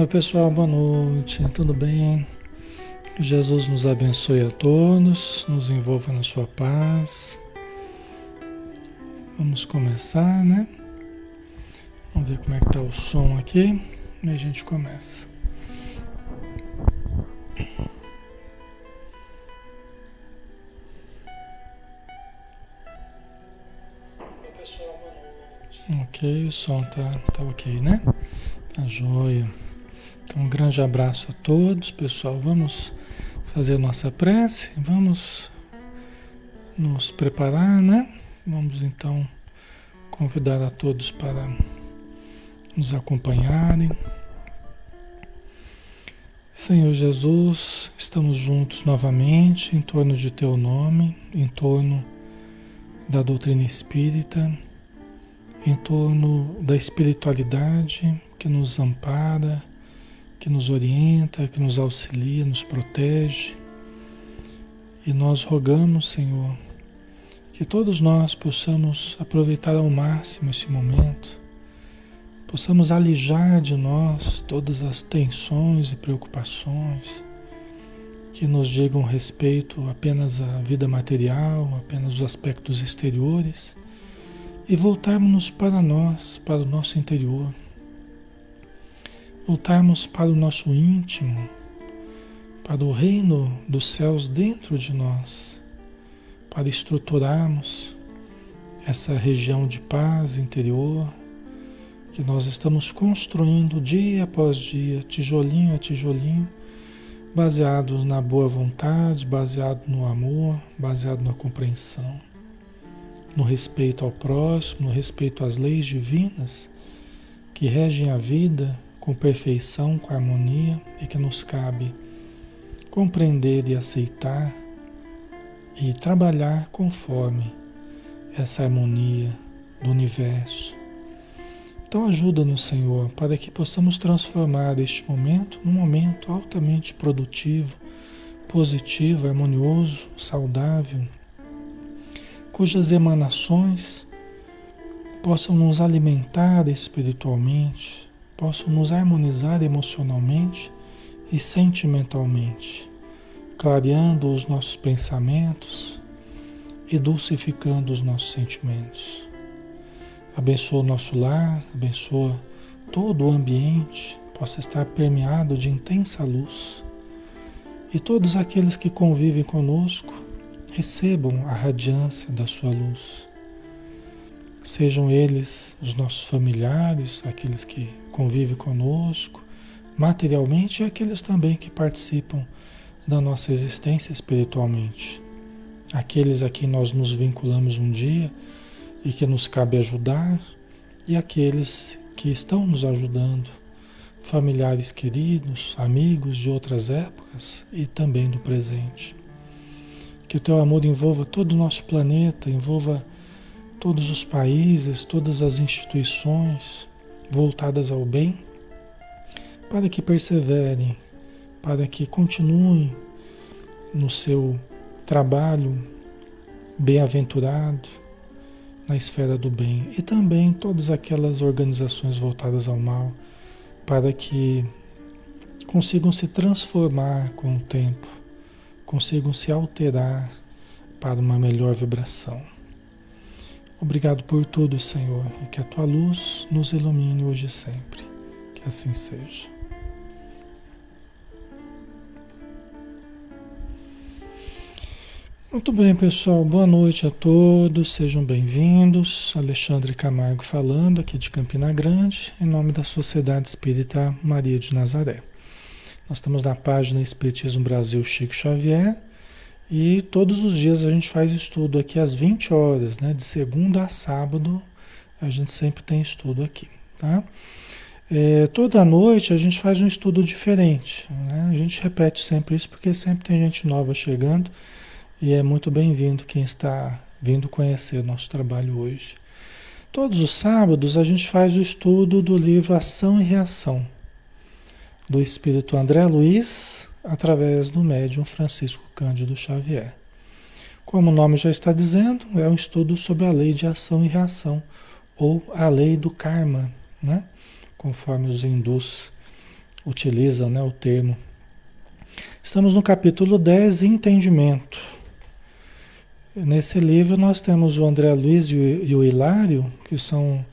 Oi pessoal, boa noite, tudo bem? Jesus nos abençoe a todos, nos envolva na sua paz. Vamos começar, né? Vamos ver como é que tá o som aqui e a gente começa. Oi pessoal, boa noite. Ok, o som tá, tá ok, né? Tá joia. Então, um grande abraço a todos, pessoal. Vamos fazer nossa prece, vamos nos preparar, né? Vamos então convidar a todos para nos acompanharem. Senhor Jesus, estamos juntos novamente em torno de Teu nome, em torno da doutrina espírita, em torno da espiritualidade que nos ampara que nos orienta, que nos auxilia, nos protege. E nós rogamos, Senhor, que todos nós possamos aproveitar ao máximo esse momento, possamos alijar de nós todas as tensões e preocupações que nos digam respeito apenas à vida material, apenas os aspectos exteriores e voltarmos para nós, para o nosso interior voltarmos para o nosso íntimo, para o reino dos céus dentro de nós, para estruturarmos essa região de paz interior que nós estamos construindo dia após dia, tijolinho a tijolinho, baseados na boa vontade, baseado no amor, baseado na compreensão, no respeito ao próximo, no respeito às leis divinas que regem a vida com perfeição, com harmonia e que nos cabe compreender e aceitar e trabalhar conforme essa harmonia do universo. Então ajuda-nos, Senhor, para que possamos transformar este momento num momento altamente produtivo, positivo, harmonioso, saudável, cujas emanações possam nos alimentar espiritualmente, possam nos harmonizar emocionalmente e sentimentalmente, clareando os nossos pensamentos e dulcificando os nossos sentimentos. Abençoa o nosso lar, abençoa todo o ambiente, possa estar permeado de intensa luz. E todos aqueles que convivem conosco recebam a radiância da sua luz. Sejam eles os nossos familiares, aqueles que convive conosco materialmente e aqueles também que participam da nossa existência espiritualmente. Aqueles a quem nós nos vinculamos um dia e que nos cabe ajudar, e aqueles que estão nos ajudando, familiares queridos, amigos de outras épocas e também do presente. Que o teu amor envolva todo o nosso planeta, envolva todos os países, todas as instituições, voltadas ao bem, para que perseverem, para que continuem no seu trabalho bem-aventurado na esfera do bem e também todas aquelas organizações voltadas ao mal, para que consigam se transformar com o tempo, consigam se alterar para uma melhor vibração. Obrigado por tudo, Senhor, e que a tua luz nos ilumine hoje e sempre. Que assim seja. Muito bem, pessoal. Boa noite a todos. Sejam bem-vindos. Alexandre Camargo falando aqui de Campina Grande, em nome da Sociedade Espírita Maria de Nazaré. Nós estamos na página Espiritismo Brasil Chico Xavier e todos os dias a gente faz estudo aqui às 20 horas, né? De segunda a sábado, a gente sempre tem estudo aqui, tá? É, toda noite a gente faz um estudo diferente, né? A gente repete sempre isso porque sempre tem gente nova chegando e é muito bem-vindo quem está vindo conhecer nosso trabalho hoje. Todos os sábados a gente faz o estudo do livro Ação e Reação, do espírito André Luiz, através do médium Francisco Cândido Xavier. Como o nome já está dizendo, é um estudo sobre a lei de ação e reação, ou a lei do karma, né? conforme os hindus utilizam né, o termo. Estamos no capítulo 10, Entendimento. Nesse livro nós temos o André Luiz e o Hilário, que são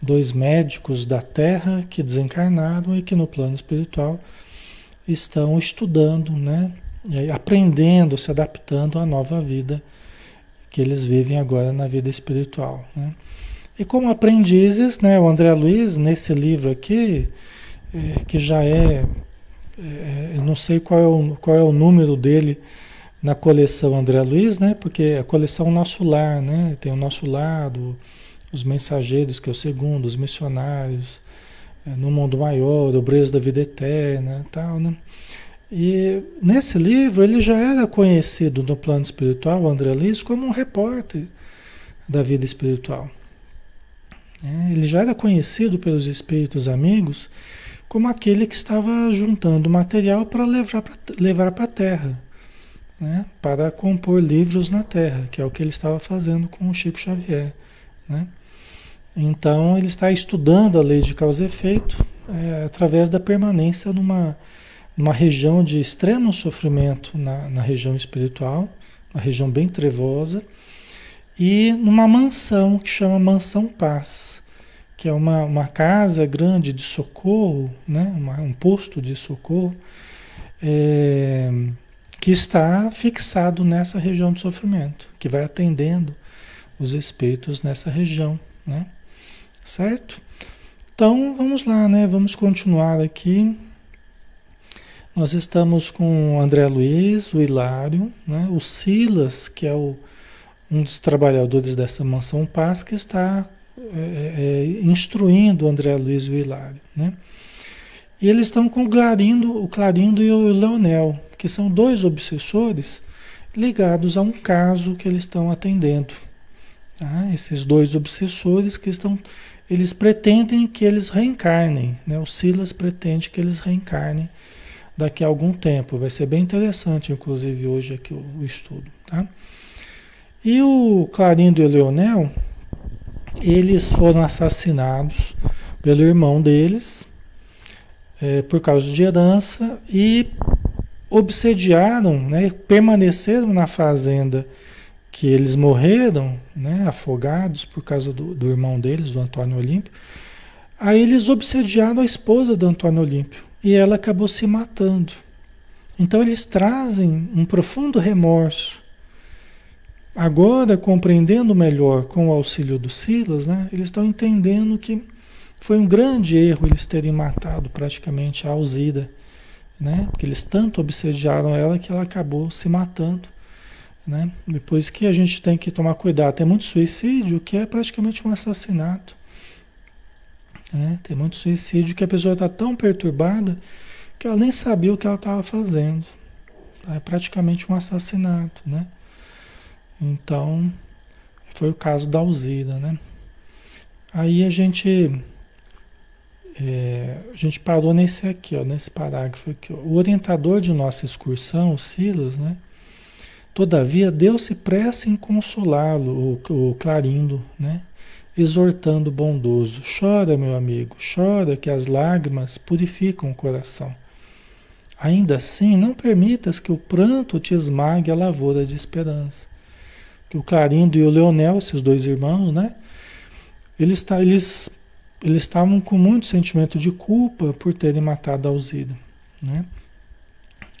dois médicos da Terra que desencarnaram e que no plano espiritual estão estudando, né? aprendendo, se adaptando à nova vida que eles vivem agora na vida espiritual. Né? E como aprendizes, né, o André Luiz, nesse livro aqui, é, que já é, é, eu não sei qual é, o, qual é o número dele na coleção André Luiz, né, porque a coleção Nosso Lar, né, tem o Nosso Lado, os Mensageiros, que é o segundo, os Missionários, é, No Mundo Maior, o Brejo da Vida Eterna tal, né. E nesse livro ele já era conhecido no plano espiritual, André Luiz, como um repórter da vida espiritual. É, ele já era conhecido pelos espíritos amigos como aquele que estava juntando material para levar para a Terra, né? para compor livros na Terra, que é o que ele estava fazendo com o Chico Xavier. Né? Então ele está estudando a lei de causa e efeito é, através da permanência numa uma região de extremo sofrimento na, na região espiritual, uma região bem trevosa, e numa mansão que chama Mansão Paz, que é uma, uma casa grande de socorro, né? Uma, um posto de socorro, é, que está fixado nessa região de sofrimento, que vai atendendo os espíritos nessa região, né? Certo? Então vamos lá, né? Vamos continuar aqui nós estamos com o André Luiz, o Hilário, né? o Silas, que é o, um dos trabalhadores dessa mansão Paz, que está é, é, é, instruindo o André Luiz e o Hilário. Né? E eles estão com o Clarindo, o Clarindo e o Leonel, que são dois obsessores ligados a um caso que eles estão atendendo. Tá? Esses dois obsessores que estão, eles pretendem que eles reencarnem, né? O Silas pretende que eles reencarnem daqui a algum tempo. Vai ser bem interessante, inclusive, hoje aqui o, o estudo. Tá? E o Clarindo e o Leonel, eles foram assassinados pelo irmão deles é, por causa de herança e obsediaram, né, permaneceram na fazenda que eles morreram, né, afogados por causa do, do irmão deles, do Antônio Olímpio. Aí eles obsediaram a esposa do Antônio Olímpio e ela acabou se matando. Então eles trazem um profundo remorso. Agora, compreendendo melhor com o auxílio do Silas, né, eles estão entendendo que foi um grande erro eles terem matado praticamente a Alzira, né? Porque eles tanto obsediaram ela que ela acabou se matando, né? Depois que a gente tem que tomar cuidado, tem muito suicídio que é praticamente um assassinato. Né? Tem muito suicídio que a pessoa está tão perturbada que ela nem sabia o que ela estava fazendo. É praticamente um assassinato, né? Então, foi o caso da Alzira, né? Aí a gente é, a gente parou nesse aqui, ó, nesse parágrafo aqui. Ó. O orientador de nossa excursão, o Silas, né? Todavia, Deus se pressa em consolá-lo, o, o Clarindo, né? exortando bondoso: Chora, meu amigo, chora, que as lágrimas purificam o coração. Ainda assim, não permitas que o pranto te esmague a lavoura de esperança. Que o Clarindo e o Leonel, esses dois irmãos, né? Eles, eles, eles estavam com muito sentimento de culpa por terem matado a Alzira, né?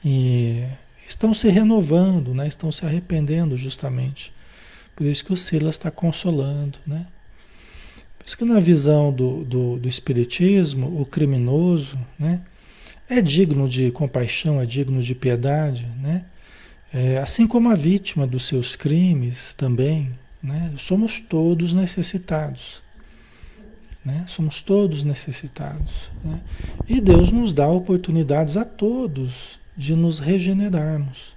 E estão se renovando, né? Estão se arrependendo justamente. Por isso que o Silas está consolando, né? Por isso que na visão do, do, do Espiritismo, o criminoso né, é digno de compaixão, é digno de piedade, né? É, assim como a vítima dos seus crimes também, né? Somos todos necessitados. Né? Somos todos necessitados. Né? E Deus nos dá oportunidades a todos de nos regenerarmos.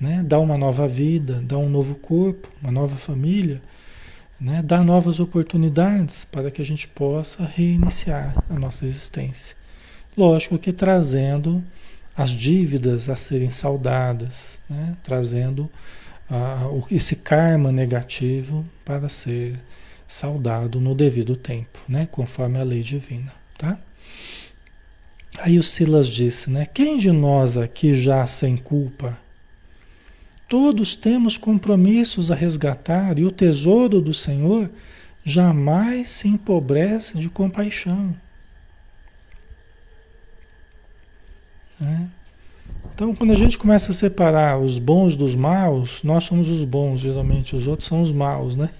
Né? Dá uma nova vida, dá um novo corpo, uma nova família né, dar novas oportunidades para que a gente possa reiniciar a nossa existência. Lógico que trazendo as dívidas a serem saudadas, né, trazendo esse karma negativo para ser saudado no devido tempo, né, conforme a lei divina. Tá? Aí o Silas disse, né? Quem de nós aqui já sem culpa? Todos temos compromissos a resgatar e o tesouro do Senhor jamais se empobrece de compaixão. É. Então, quando a gente começa a separar os bons dos maus, nós somos os bons, geralmente, os outros são os maus, né?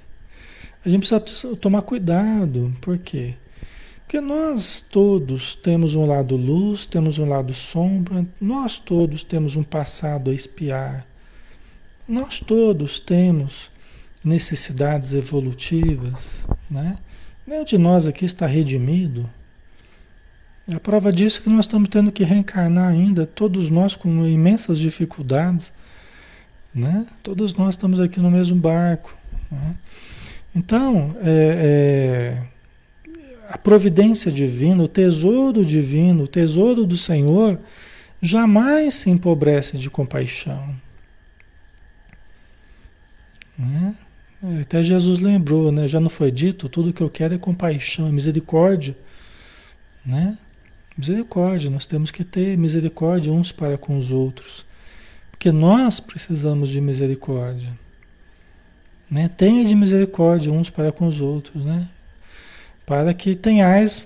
A gente precisa tomar cuidado, por quê? Porque nós todos temos um lado luz, temos um lado sombra, nós todos temos um passado a espiar, nós todos temos necessidades evolutivas, né? Nenhum de nós aqui está redimido. A prova disso é que nós estamos tendo que reencarnar ainda, todos nós com imensas dificuldades, né? Todos nós estamos aqui no mesmo barco. Né? Então, é, é, a providência divina, o tesouro divino, o tesouro do Senhor, jamais se empobrece de compaixão. Né? Até Jesus lembrou, né? Já não foi dito, tudo que eu quero é compaixão, é misericórdia, né? Misericórdia, nós temos que ter misericórdia uns para com os outros, porque nós precisamos de misericórdia, né? Tenha de misericórdia uns para com os outros, né? Para que tenhais,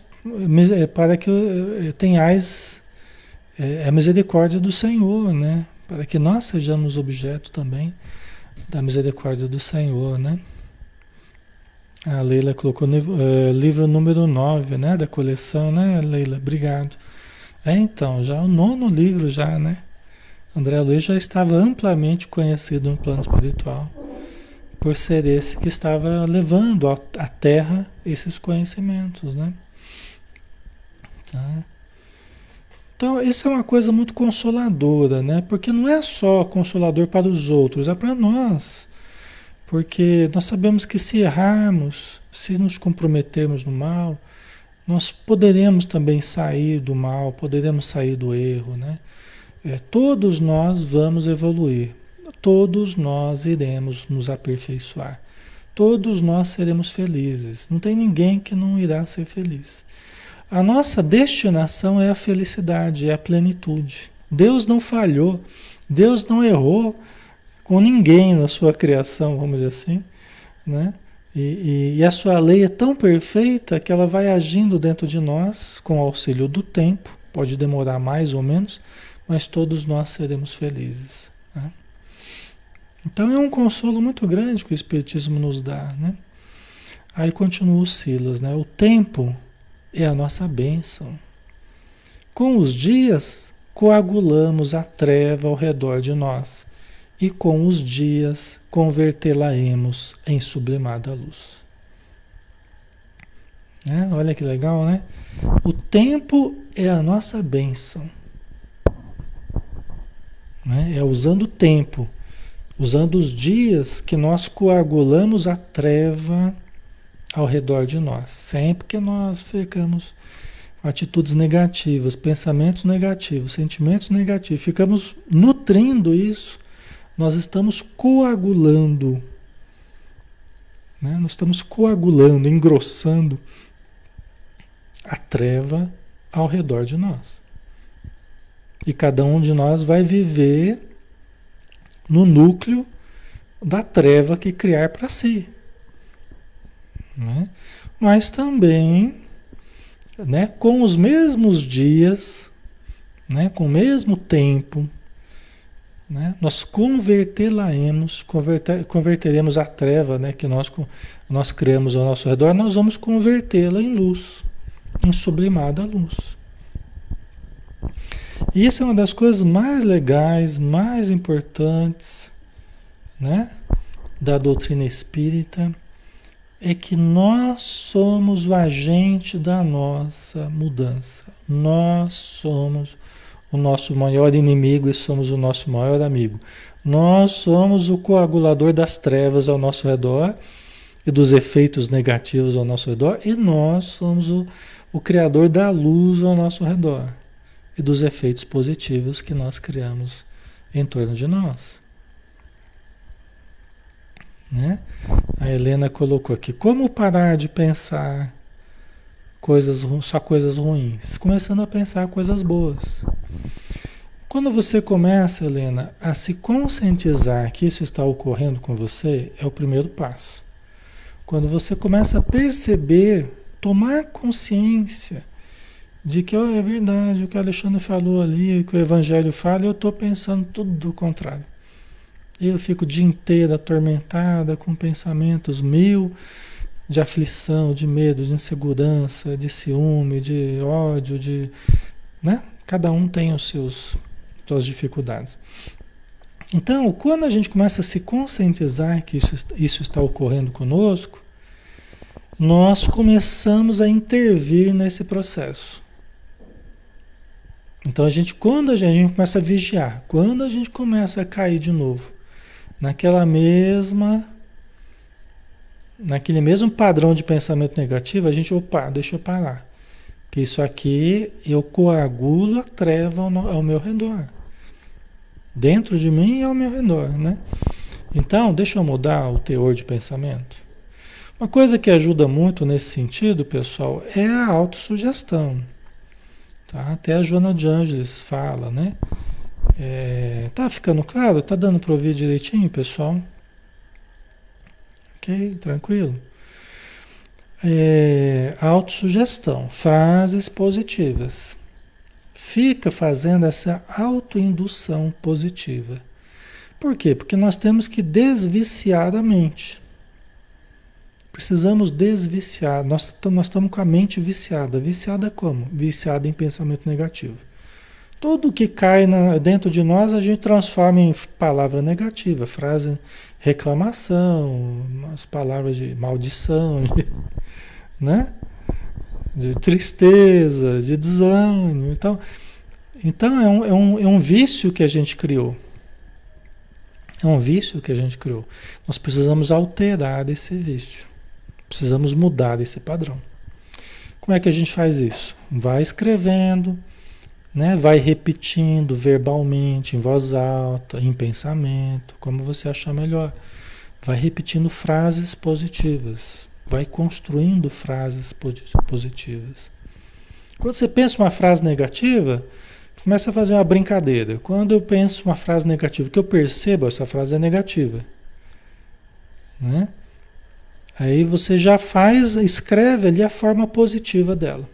para que eh, tenhais é, a misericórdia do Senhor, né? Para que nós sejamos objeto também da misericórdia do Senhor, né? A Leila colocou uh, livro número 9, né? Da coleção, né, Leila? Obrigado. É, então, já o nono livro já, né? André Luiz já estava amplamente conhecido no plano espiritual por ser esse que estava levando à Terra esses conhecimentos, né? Tá? Então, isso é uma coisa muito consoladora, né? Porque não é só consolador para os outros, é para nós. Porque nós sabemos que se errarmos, se nos comprometermos no mal, nós poderemos também sair do mal, poderemos sair do erro, né? É, todos nós vamos evoluir, todos nós iremos nos aperfeiçoar, todos nós seremos felizes. Não tem ninguém que não irá ser feliz. A nossa destinação é a felicidade, é a plenitude. Deus não falhou, Deus não errou com ninguém na sua criação, vamos dizer assim, né? E, e, e, a sua lei é tão perfeita que ela vai agindo dentro de nós com auxílio do tempo, pode demorar mais ou menos, mas todos nós seremos felizes. Né? Então é um consolo muito grande que o Espiritismo nos dá. Né? Aí continua o Silas, né? o tempo é a nossa bênção. Com os dias, coagulamos a treva ao redor de nós, e com os dias convertê-la-emos em sublimada luz. É, olha que legal, né? O tempo é a nossa bênção. Né? É usando o tempo, usando os dias que nós coagulamos a treva ao redor de nós. Sempre que nós ficamos atitudes negativas, pensamentos negativos, sentimentos negativos, ficamos nutrindo isso, nós estamos coagulando. Né? Nós estamos coagulando, engrossando a treva ao redor de nós. E cada um de nós vai viver no núcleo da treva que criar para si né? mas também né, com os mesmos dias, né, com o mesmo tempo, né, nós convertê-la-emos, converter, converteremos a treva né, que nós, nós criamos ao nosso redor, nós vamos convertê-la em luz, em sublimada luz. Isso é uma das coisas mais legais, mais importantes né, da doutrina espírita é que nós somos o agente da nossa mudança. Nós somos o nosso maior inimigo e somos o nosso maior amigo. Nós somos o coagulador das trevas ao nosso redor e dos efeitos negativos ao nosso redor, e nós somos o, o criador da luz ao nosso redor e dos efeitos positivos que nós criamos em torno de nós. Né? A Helena colocou aqui: como parar de pensar coisas, só coisas ruins, começando a pensar coisas boas. Quando você começa, Helena, a se conscientizar que isso está ocorrendo com você, é o primeiro passo. Quando você começa a perceber, tomar consciência de que oh, é verdade o que o Alexandre falou ali, o que o Evangelho fala, eu estou pensando tudo do contrário. Eu fico o dia inteiro atormentada com pensamentos mil de aflição, de medo, de insegurança, de ciúme, de ódio, de. Né? Cada um tem os seus suas dificuldades. Então, quando a gente começa a se conscientizar que isso, isso está ocorrendo conosco, nós começamos a intervir nesse processo. Então a gente, quando a gente, começa a vigiar, quando a gente começa a cair de novo naquela mesma, naquele mesmo padrão de pensamento negativo, a gente, opa, deixa eu parar. Que isso aqui eu coagulo a treva ao, ao meu redor dentro de mim e ao meu redor, né? Então, deixa eu mudar o teor de pensamento. Uma coisa que ajuda muito nesse sentido, pessoal, é a autossugestão. Tá? Até a Joana de Ângeles fala, né? É, tá ficando claro? Tá dando para ouvir direitinho, pessoal? Ok? Tranquilo? É, autossugestão, frases positivas fica fazendo essa autoindução positiva. Por quê? Porque nós temos que desviciar a mente. Precisamos desviciar. Nós, nós estamos com a mente viciada. Viciada como? Viciada em pensamento negativo. Tudo que cai na, dentro de nós a gente transforma em palavra negativa, frase reclamação, as palavras de maldição, de, né? de tristeza, de desânimo. Então, então é, um, é, um, é um vício que a gente criou. É um vício que a gente criou. Nós precisamos alterar esse vício. Precisamos mudar esse padrão. Como é que a gente faz isso? Vai escrevendo, né? vai repetindo verbalmente, em voz alta, em pensamento, como você achar melhor. Vai repetindo frases positivas vai construindo frases positivas. Quando você pensa uma frase negativa, começa a fazer uma brincadeira. Quando eu penso uma frase negativa, que eu percebo essa frase é negativa, né? Aí você já faz, escreve ali a forma positiva dela.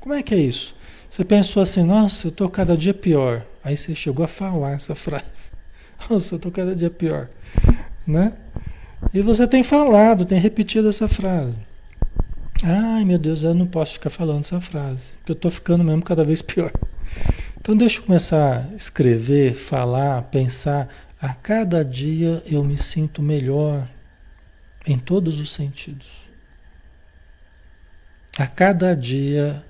Como é que é isso? Você pensou assim, nossa, eu estou cada dia pior. Aí você chegou a falar essa frase. Nossa, eu estou cada dia pior. Né? E você tem falado, tem repetido essa frase. Ai meu Deus, eu não posso ficar falando essa frase, porque eu estou ficando mesmo cada vez pior. Então deixa eu começar a escrever, falar, pensar. A cada dia eu me sinto melhor em todos os sentidos. A cada dia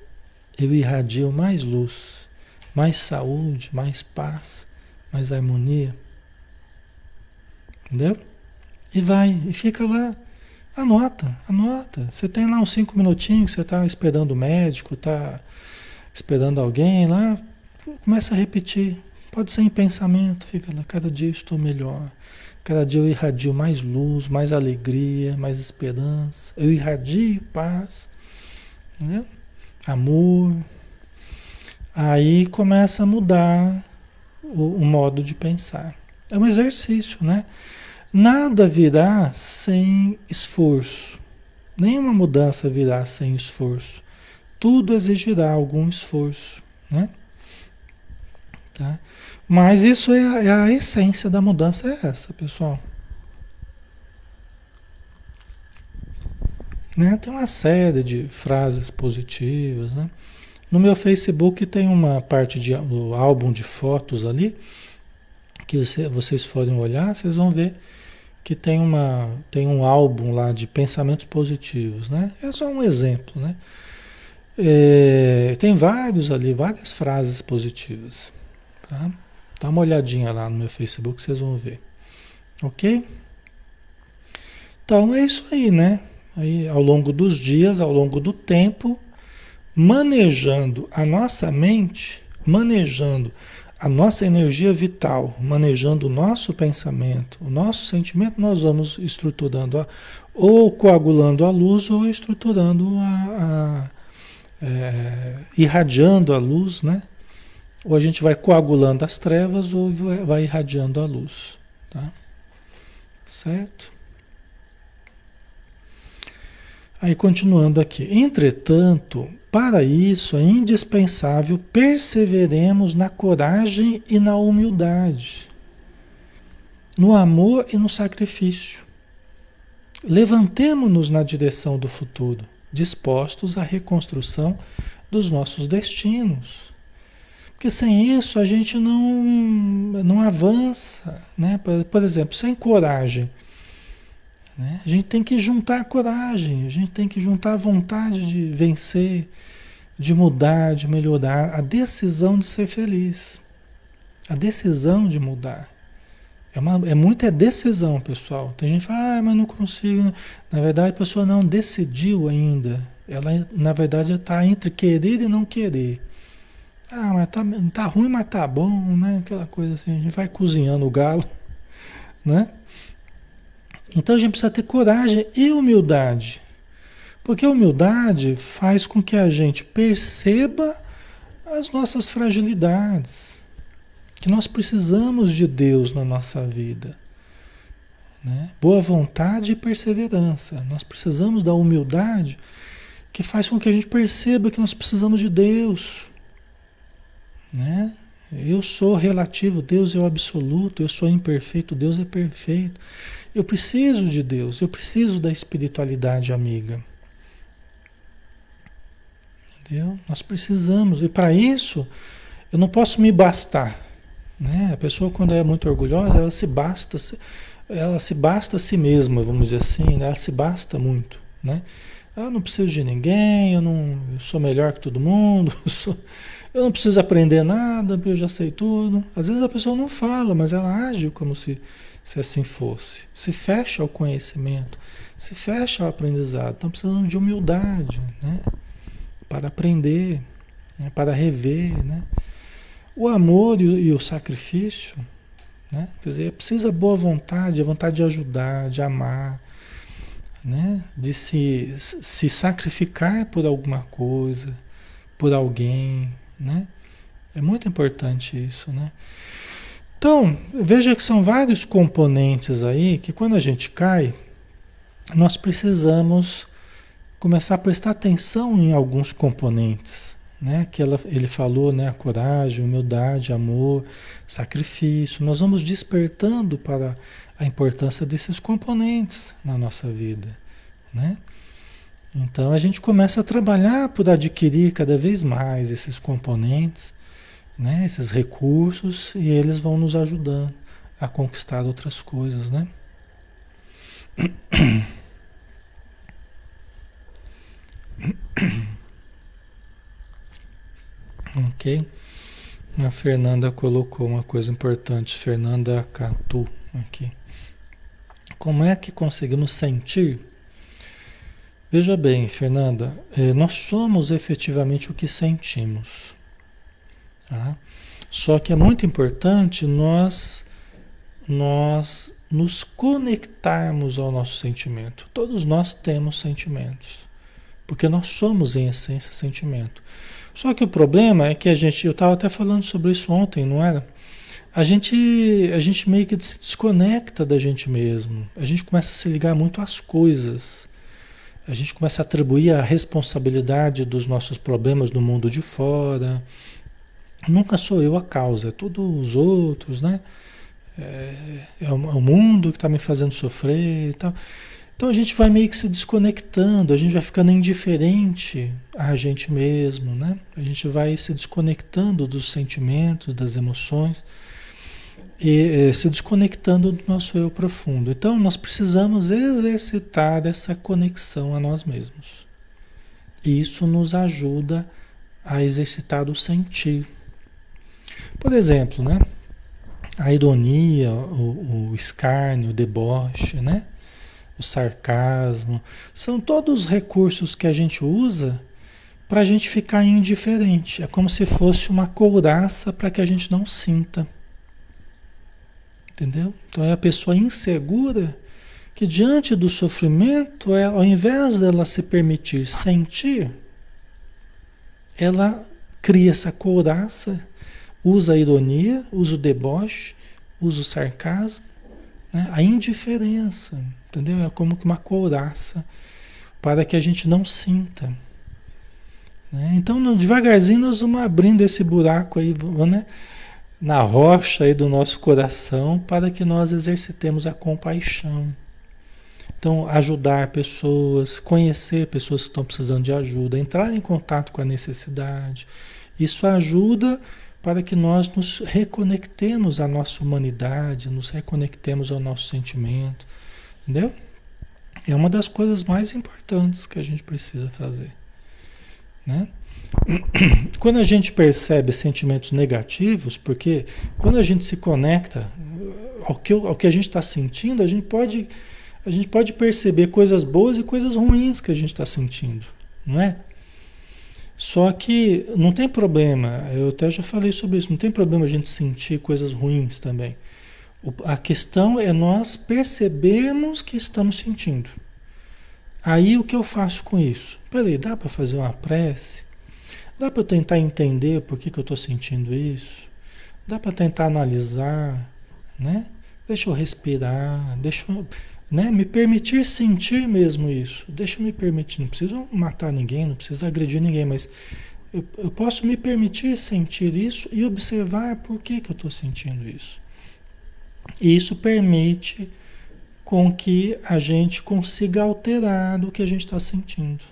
eu irradio mais luz, mais saúde, mais paz, mais harmonia. Entendeu? E vai, e fica lá. Anota, anota. Você tem lá uns cinco minutinhos, você está esperando o médico, está esperando alguém lá, começa a repetir. Pode ser em pensamento, fica lá, cada dia estou melhor. Cada dia eu irradio mais luz, mais alegria, mais esperança. Eu irradio paz, né? amor. Aí começa a mudar o, o modo de pensar. É um exercício, né? Nada virá sem esforço. Nenhuma mudança virá sem esforço. Tudo exigirá algum esforço, né? Tá? Mas isso é a, é a essência da mudança é essa, pessoal. Né? Tem uma série de frases positivas, né? No meu Facebook tem uma parte de, do álbum de fotos ali, que você, vocês forem olhar, vocês vão ver que tem, uma, tem um álbum lá de pensamentos positivos, né? É só um exemplo, né? É, tem vários ali, várias frases positivas, tá? Dá uma olhadinha lá no meu Facebook, vocês vão ver, ok? Então é isso aí, né? Aí, ao longo dos dias, ao longo do tempo, manejando a nossa mente, manejando a nossa energia vital, manejando o nosso pensamento, o nosso sentimento, nós vamos estruturando a, ou coagulando a luz ou estruturando a, é, irradiando a luz, né? Ou a gente vai coagulando as trevas ou vai irradiando a luz, tá? Certo? Aí continuando aqui. Entretanto, para isso é indispensável perseveremos na coragem e na humildade, no amor e no sacrifício. Levantemo-nos na direção do futuro, dispostos à reconstrução dos nossos destinos. Porque sem isso a gente não, não avança. Né? Por, por exemplo, sem coragem né? A gente tem que juntar coragem, a gente tem que juntar a vontade de vencer, de mudar, de melhorar, a decisão de ser feliz, a decisão de mudar. É, uma, é muita decisão, pessoal. Tem gente que fala, ah, mas não consigo. Na verdade, a pessoa não decidiu ainda. Ela, na verdade, está entre querer e não querer. Ah, mas tá, tá ruim, mas tá bom, né? Aquela coisa assim, a gente vai cozinhando o galo, né? Então a gente precisa ter coragem e humildade. Porque a humildade faz com que a gente perceba as nossas fragilidades. Que nós precisamos de Deus na nossa vida. Né? Boa vontade e perseverança. Nós precisamos da humildade que faz com que a gente perceba que nós precisamos de Deus. Né? Eu sou relativo, Deus é o absoluto, eu sou imperfeito, Deus é perfeito. Eu preciso de Deus, eu preciso da espiritualidade amiga. Entendeu? Nós precisamos, e para isso eu não posso me bastar. Né? A pessoa, quando é muito orgulhosa, ela se basta, ela se basta a si mesma, vamos dizer assim, né? ela se basta muito. Né? Eu não preciso de ninguém, eu, não, eu sou melhor que todo mundo, eu, sou, eu não preciso aprender nada, eu já sei tudo. Às vezes a pessoa não fala, mas ela age como se se assim fosse. Se fecha ao conhecimento, se fecha ao aprendizado. Estão precisando de humildade, né? Para aprender, né? para rever, né? O amor e o, e o sacrifício, né? Quer dizer, precisa boa vontade, a vontade de ajudar, de amar, né? De se, se sacrificar por alguma coisa, por alguém, né? É muito importante isso, né? Então, veja que são vários componentes aí que quando a gente cai, nós precisamos começar a prestar atenção em alguns componentes, né? Que ela, ele falou, né? A coragem, humildade, amor, sacrifício. Nós vamos despertando para a importância desses componentes na nossa vida, né? Então a gente começa a trabalhar por adquirir cada vez mais esses componentes né, esses recursos e eles vão nos ajudando a conquistar outras coisas, né? ok? A Fernanda colocou uma coisa importante, Fernanda Catu aqui. Como é que conseguimos sentir? Veja bem, Fernanda, eh, nós somos efetivamente o que sentimos. Tá? Só que é muito importante nós, nós nos conectarmos ao nosso sentimento. Todos nós temos sentimentos, porque nós somos em essência sentimento. Só que o problema é que a gente, eu estava até falando sobre isso ontem, não era? A gente, a gente meio que se desconecta da gente mesmo. A gente começa a se ligar muito às coisas. A gente começa a atribuir a responsabilidade dos nossos problemas no mundo de fora. Nunca sou eu a causa, é tudo os outros, né? É, é o é mundo que está me fazendo sofrer e tal. Então a gente vai meio que se desconectando, a gente vai ficando indiferente a gente mesmo, né? A gente vai se desconectando dos sentimentos, das emoções e é, se desconectando do nosso eu profundo. Então nós precisamos exercitar essa conexão a nós mesmos. E isso nos ajuda a exercitar o sentir. Por exemplo, né? A ironia, o, o escárnio, o deboche, né? O sarcasmo, são todos recursos que a gente usa para a gente ficar indiferente. É como se fosse uma couraça para que a gente não sinta. Entendeu? Então é a pessoa insegura que diante do sofrimento, ela, ao invés dela se permitir sentir, ela cria essa couraça, usa a ironia, usa o deboche, usa o sarcasmo, né? a indiferença, entendeu? É como que uma couraça para que a gente não sinta. Né? Então, devagarzinho, nós vamos abrindo esse buraco aí, né? Na rocha aí do nosso coração, para que nós exercitemos a compaixão. Então, ajudar pessoas, conhecer pessoas que estão precisando de ajuda, entrar em contato com a necessidade. Isso ajuda para que nós nos reconectemos à nossa humanidade, nos reconectemos ao nosso sentimento, entendeu? É uma das coisas mais importantes que a gente precisa fazer, né? Quando a gente percebe sentimentos negativos, porque quando a gente se conecta ao que, ao que a gente está sentindo, a gente, pode, a gente pode perceber coisas boas e coisas ruins que a gente está sentindo, não é? Só que não tem problema, eu até já falei sobre isso, não tem problema a gente sentir coisas ruins também. A questão é nós percebermos que estamos sentindo. Aí o que eu faço com isso? Peraí, dá para fazer uma prece? Dá para eu tentar entender por que, que eu estou sentindo isso? Dá para tentar analisar, né? Deixa eu respirar, deixa eu né, me permitir sentir mesmo isso. Deixa eu me permitir, não preciso matar ninguém, não preciso agredir ninguém, mas eu, eu posso me permitir sentir isso e observar por que, que eu estou sentindo isso. E isso permite com que a gente consiga alterar o que a gente está sentindo.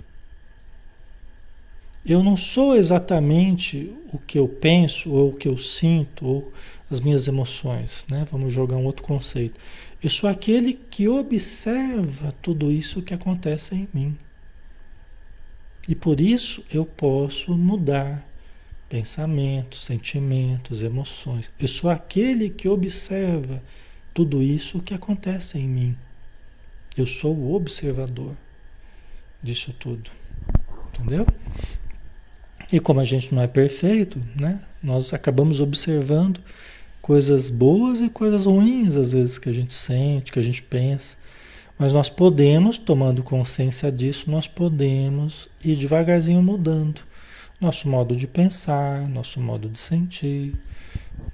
Eu não sou exatamente o que eu penso, ou o que eu sinto, ou as minhas emoções, né? Vamos jogar um outro conceito. Eu sou aquele que observa tudo isso que acontece em mim. E por isso eu posso mudar pensamentos, sentimentos, emoções. Eu sou aquele que observa tudo isso que acontece em mim. Eu sou o observador disso tudo. Entendeu? E como a gente não é perfeito, né? Nós acabamos observando coisas boas e coisas ruins, às vezes, que a gente sente, que a gente pensa. Mas nós podemos, tomando consciência disso, nós podemos ir devagarzinho mudando nosso modo de pensar, nosso modo de sentir,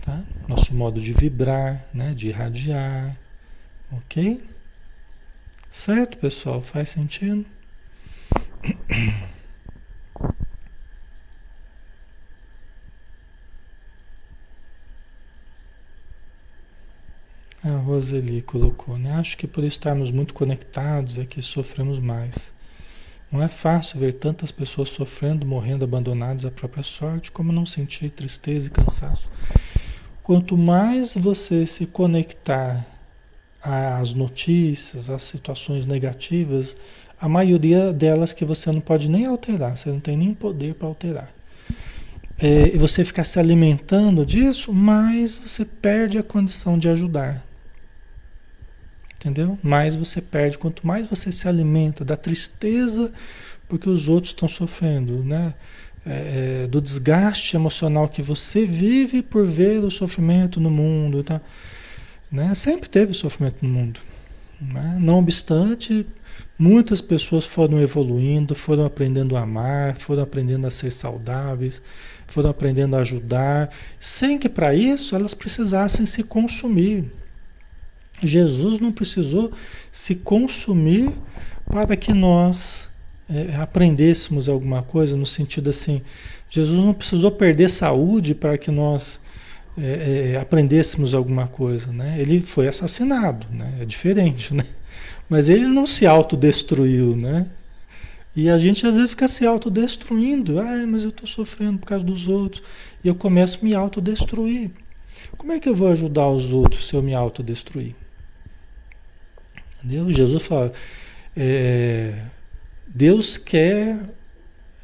tá? nosso modo de vibrar, né? de irradiar. Ok? Certo, pessoal? Faz sentido? A Roseli colocou, né? Acho que por estarmos muito conectados é que sofremos mais. Não é fácil ver tantas pessoas sofrendo, morrendo, abandonadas à própria sorte, como não sentir tristeza e cansaço. Quanto mais você se conectar às notícias, às situações negativas, a maioria delas que você não pode nem alterar, você não tem nem poder para alterar. É, e você ficar se alimentando disso, mais você perde a condição de ajudar entendeu? Mais você perde, quanto mais você se alimenta da tristeza porque os outros estão sofrendo, né? É, é, do desgaste emocional que você vive por ver o sofrimento no mundo, tá? né? Sempre teve sofrimento no mundo, né? não obstante, muitas pessoas foram evoluindo, foram aprendendo a amar, foram aprendendo a ser saudáveis, foram aprendendo a ajudar, sem que para isso elas precisassem se consumir, Jesus não precisou se consumir para que nós é, aprendêssemos alguma coisa, no sentido assim, Jesus não precisou perder saúde para que nós é, é, aprendêssemos alguma coisa, né? Ele foi assassinado, né? É diferente, né? Mas ele não se autodestruiu, né? E a gente às vezes fica se autodestruindo. Ah, mas eu estou sofrendo por causa dos outros. E eu começo a me autodestruir. Como é que eu vou ajudar os outros se eu me autodestruir? Entendeu? Jesus fala, é, Deus quer,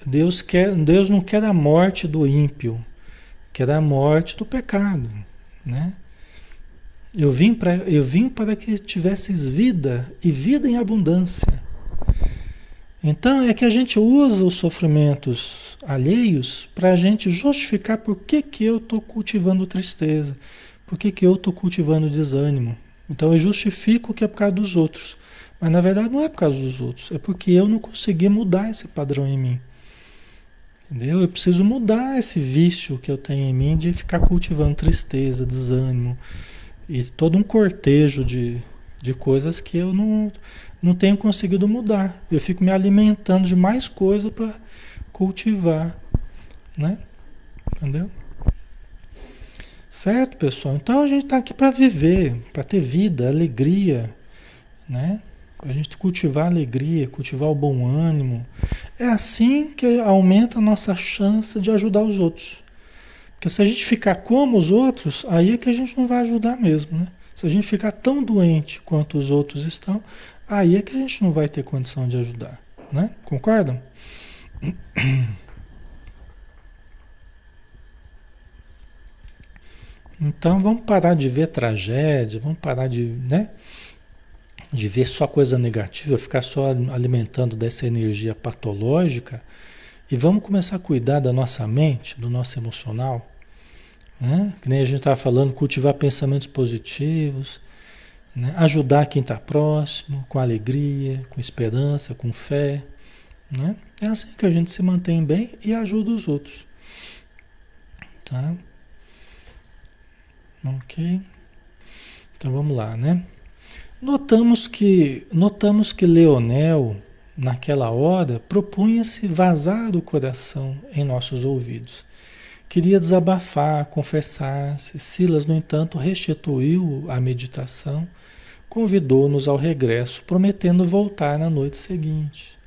Deus quer, Deus não quer a morte do ímpio, quer a morte do pecado, né? Eu vim para eu vim para que tivesses vida e vida em abundância. Então é que a gente usa os sofrimentos alheios para a gente justificar por que, que eu estou cultivando tristeza, por que, que eu estou cultivando desânimo, então eu justifico que é por causa dos outros. Mas na verdade não é por causa dos outros, é porque eu não consegui mudar esse padrão em mim. Entendeu? Eu preciso mudar esse vício que eu tenho em mim de ficar cultivando tristeza, desânimo e todo um cortejo de, de coisas que eu não, não tenho conseguido mudar. Eu fico me alimentando de mais coisa para cultivar, né? Entendeu? Certo, pessoal? Então a gente está aqui para viver, para ter vida, alegria, né? Para a gente cultivar a alegria, cultivar o bom ânimo. É assim que aumenta a nossa chance de ajudar os outros. Porque se a gente ficar como os outros, aí é que a gente não vai ajudar mesmo, né? Se a gente ficar tão doente quanto os outros estão, aí é que a gente não vai ter condição de ajudar, né? Concordam? Então vamos parar de ver tragédia, vamos parar de, né? de ver só coisa negativa, ficar só alimentando dessa energia patológica e vamos começar a cuidar da nossa mente, do nosso emocional, né? Que nem a gente estava falando, cultivar pensamentos positivos, né? ajudar quem está próximo, com alegria, com esperança, com fé, né? É assim que a gente se mantém bem e ajuda os outros, tá? Ok? Então vamos lá, né? Notamos que, notamos que Leonel, naquela hora, propunha-se vazar o coração em nossos ouvidos. Queria desabafar, confessar-se. Silas, no entanto, restituiu a meditação, convidou-nos ao regresso, prometendo voltar na noite seguinte.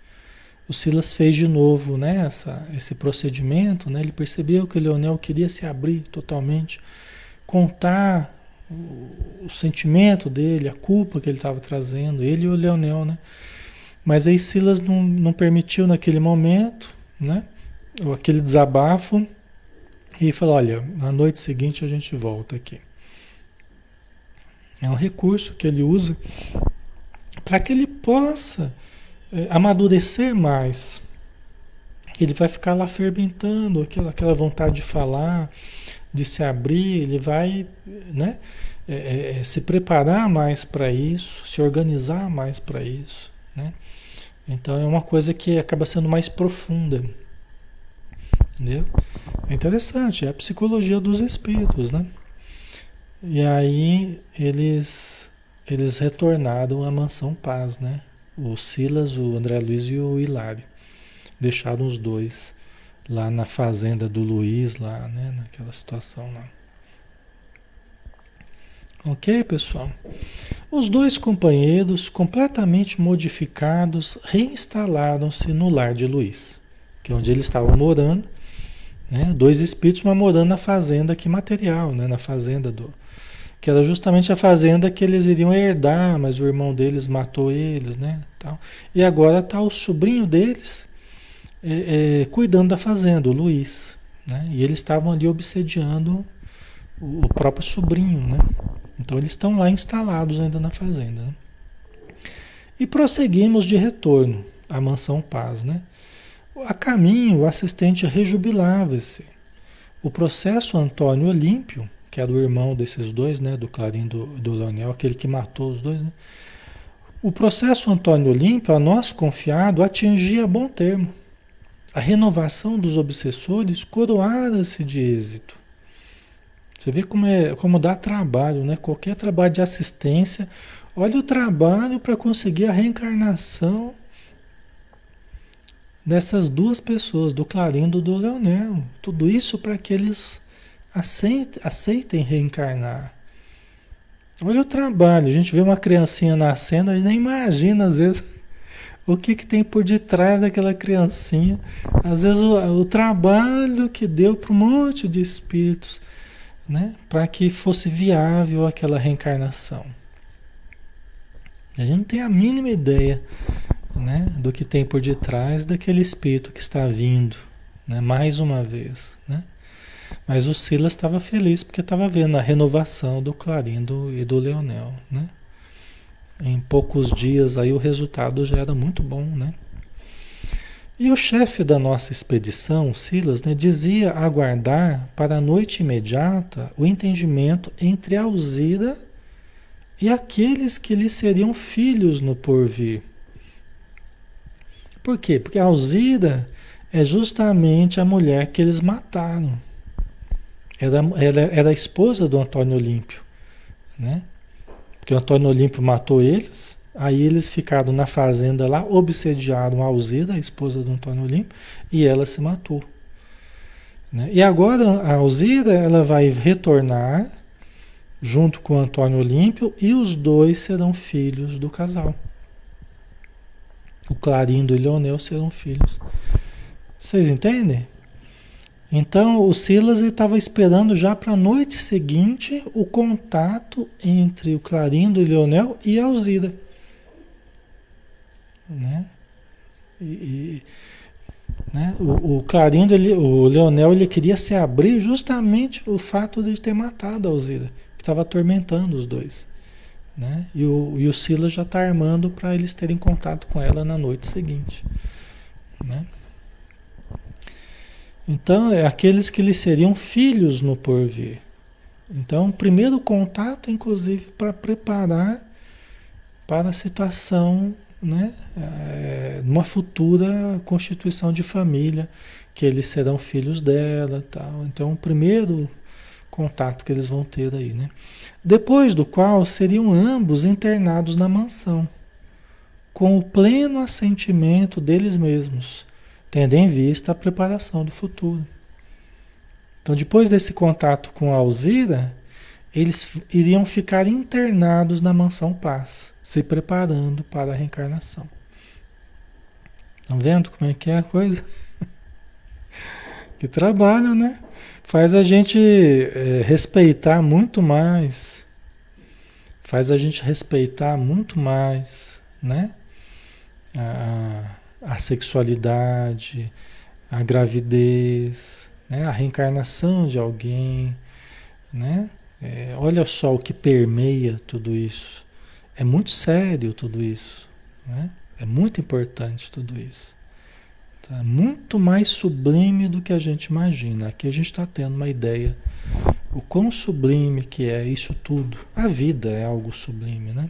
O Silas fez de novo né, essa, esse procedimento, né, ele percebeu que Leonel queria se abrir totalmente, contar o, o sentimento dele, a culpa que ele estava trazendo, ele e o Leonel, né? Mas aí Silas não, não permitiu naquele momento, né? Aquele desabafo e falou: olha, na noite seguinte a gente volta aqui. É um recurso que ele usa para que ele possa é, amadurecer mais. Ele vai ficar lá fermentando aquela, aquela vontade de falar, de se abrir, ele vai né, é, é, é se preparar mais para isso, se organizar mais para isso. Né? Então é uma coisa que acaba sendo mais profunda. Entendeu? É interessante, é a psicologia dos espíritos, né? E aí eles eles retornaram à mansão Paz, né? O Silas, o André Luiz e o Hilário. Deixaram os dois lá na fazenda do Luiz, lá, né? Naquela situação lá. Ok, pessoal? Os dois companheiros, completamente modificados, reinstalaram-se no lar de Luiz, que é onde eles estavam morando. Né? Dois espíritos, mas morando na fazenda que material, né? na fazenda do. Que era justamente a fazenda que eles iriam herdar, mas o irmão deles matou eles, né? Tal. E agora está o sobrinho deles, é, é, cuidando da fazenda, o Luiz. Né? E eles estavam ali obsediando o, próprio sobrinho. Né? Então eles estão lá instalados ainda na fazenda. Né? E prosseguimos de retorno à mansão Paz. Né? A caminho, o assistente rejubilava-se. O processo Antônio Olímpio, que era o irmão desses dois, né, do Clarim do, do Leonel, aquele que matou os dois, né? o processo Antônio Olímpio, a nós confiado, atingia bom termo a renovação dos obsessores coroara-se de êxito. Você vê como, é, como dá trabalho, né? Qualquer trabalho de assistência, olha o trabalho para conseguir a reencarnação dessas duas pessoas, do Clarindo e do Leonel. Tudo isso para que eles aceitem, aceitem reencarnar. Olha o trabalho, a gente vê uma criancinha nascendo, a gente nem imagina às vezes o que, que tem por detrás daquela criancinha. Às vezes o, o trabalho que deu para um monte de espíritos, né? Para que fosse viável aquela reencarnação. A gente não tem a mínima ideia né, do que tem por detrás daquele espírito que está vindo, né, mais uma vez. Né? Mas o Silas estava feliz porque estava vendo a renovação do Clarindo e do Leonel. Né? Em poucos dias aí o resultado já era muito bom, né? E o chefe da nossa expedição, Silas, né, dizia aguardar para a noite imediata o entendimento entre Alzira e aqueles que lhe seriam filhos no porvir. Por quê? Porque Alzira é justamente a mulher que eles mataram. Era, era, era a esposa do Antônio Olímpio, né? Porque o Antônio Olímpio matou eles, aí eles ficaram na fazenda lá, obsediaram a Alzira, a esposa do Antônio Olímpio, e ela se matou. Né? E agora a Alzira ela vai retornar junto com o Antônio Olímpio e os dois serão filhos do casal. O Clarindo e o Leonel serão filhos. Vocês entendem? Então o Silas estava esperando já para a noite seguinte o contato entre o Clarindo e Leonel e a Alzira. Né? E, né? O, o Clarindo, ele, o Leonel, ele queria se abrir justamente o fato de ter matado a Alzira estava atormentando os dois. Né? E, o, e o Silas já está armando para eles terem contato com ela na noite seguinte. Né? Então, é aqueles que lhe seriam filhos no porvir. Então, primeiro contato, inclusive, para preparar para a situação, né, é, numa futura constituição de família, que eles serão filhos dela, tal. Então, o primeiro contato que eles vão ter aí, né? Depois do qual seriam ambos internados na mansão, com o pleno assentimento deles mesmos, tendo em vista a preparação do futuro. Então, depois desse contato com a Alzira, eles iriam ficar internados na mansão paz, se preparando para a reencarnação. Estão vendo como é que é a coisa? que trabalho, né? faz a gente é, respeitar muito mais, faz a gente respeitar muito mais, né? A, a sexualidade, a gravidez, né? a reencarnação de alguém, né? É, olha só o que permeia tudo isso. É muito sério tudo isso, né? É muito importante tudo isso. Tá? Muito mais sublime do que a gente imagina. Aqui a gente está tendo uma ideia o quão sublime que é isso tudo. A vida é algo sublime, né?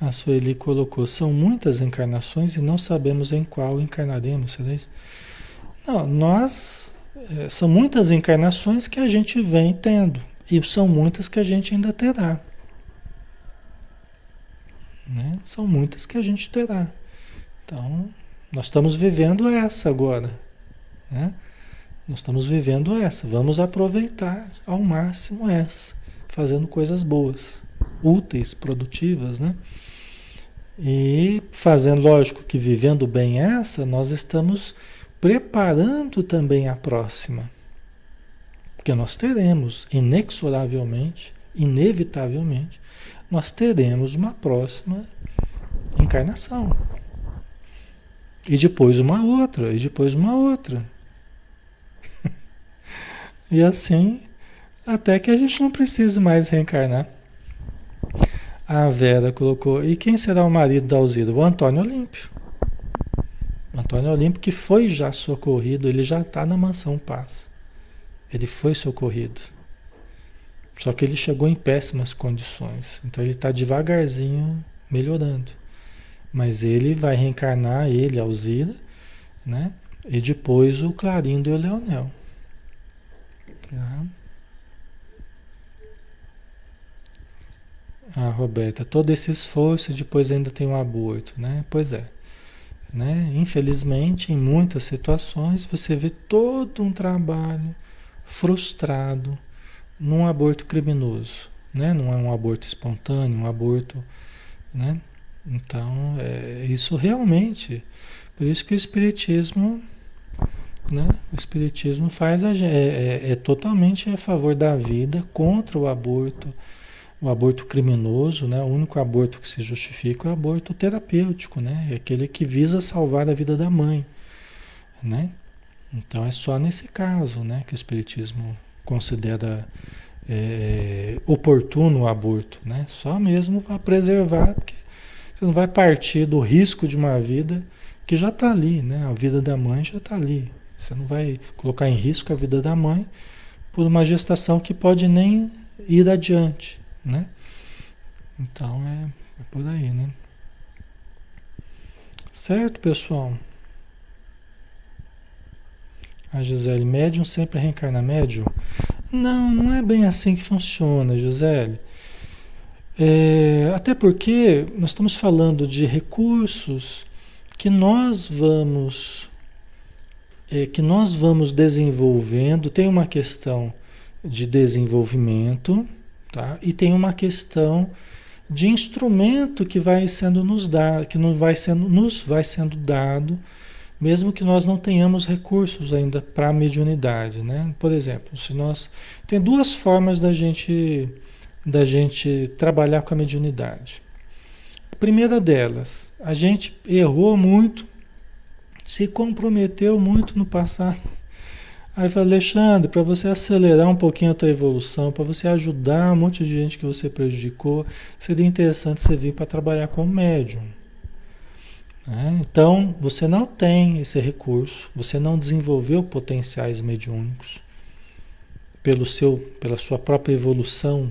A Sueli colocou, são muitas encarnações e não sabemos em qual encarnaremos, será isso? Não, nós, é, são muitas encarnações que a gente vem tendo e são muitas que a gente ainda terá. Né? São muitas que a gente terá. Então, nós estamos vivendo essa agora. Né? Nós estamos vivendo essa. Vamos aproveitar ao máximo essa, fazendo coisas boas, úteis, produtivas, né? E fazendo, lógico que vivendo bem essa, nós estamos preparando também a próxima. Porque nós teremos, inexoravelmente, inevitavelmente, nós teremos uma próxima encarnação. E depois uma outra, e depois uma outra. e assim, até que a gente não precise mais reencarnar. A Vera colocou, e quem será o marido da Alzira? O Antônio Olímpio. O Antônio Olímpio que foi já socorrido, ele já está na mansão paz. Ele foi socorrido. Só que ele chegou em péssimas condições. Então ele está devagarzinho melhorando. Mas ele vai reencarnar, ele, Alzira, né? E depois o Clarindo e o Leonel. Tá? Ah, Roberta, todo esse esforço e depois ainda tem um aborto, né? Pois é. Né? Infelizmente, em muitas situações, você vê todo um trabalho frustrado, num aborto criminoso, né? Não é um aborto espontâneo, um aborto, né? Então, é, isso realmente, por isso que o espiritismo, né? O espiritismo faz a, é, é, é totalmente a favor da vida, contra o aborto, o aborto criminoso, né? O único aborto que se justifica é o aborto terapêutico, né? É aquele que visa salvar a vida da mãe, né? Então é só nesse caso, né, que o espiritismo considera é, oportuno o aborto, né? Só mesmo para preservar, porque você não vai partir do risco de uma vida que já está ali, né? A vida da mãe já está ali. Você não vai colocar em risco a vida da mãe por uma gestação que pode nem ir adiante, né? Então é, é por aí, né? Certo, pessoal? A Gisele, médium sempre reencarna médium? Não, não é bem assim que funciona, Gisele. É, até porque nós estamos falando de recursos que nós vamos é, que nós vamos desenvolvendo. Tem uma questão de desenvolvimento, tá? E tem uma questão de instrumento que vai sendo nos dado, que vai sendo, nos vai sendo dado, mesmo que nós não tenhamos recursos ainda para a mediunidade, né? Por exemplo, se nós tem duas formas da gente da gente trabalhar com a mediunidade. A primeira delas, a gente errou muito, se comprometeu muito no passado Aí fala, Alexandre, para você acelerar um pouquinho a tua evolução, para você ajudar um monte de gente que você prejudicou, seria interessante você vir para trabalhar como médium. É, então, você não tem esse recurso, você não desenvolveu potenciais mediúnicos pelo seu, pela sua própria evolução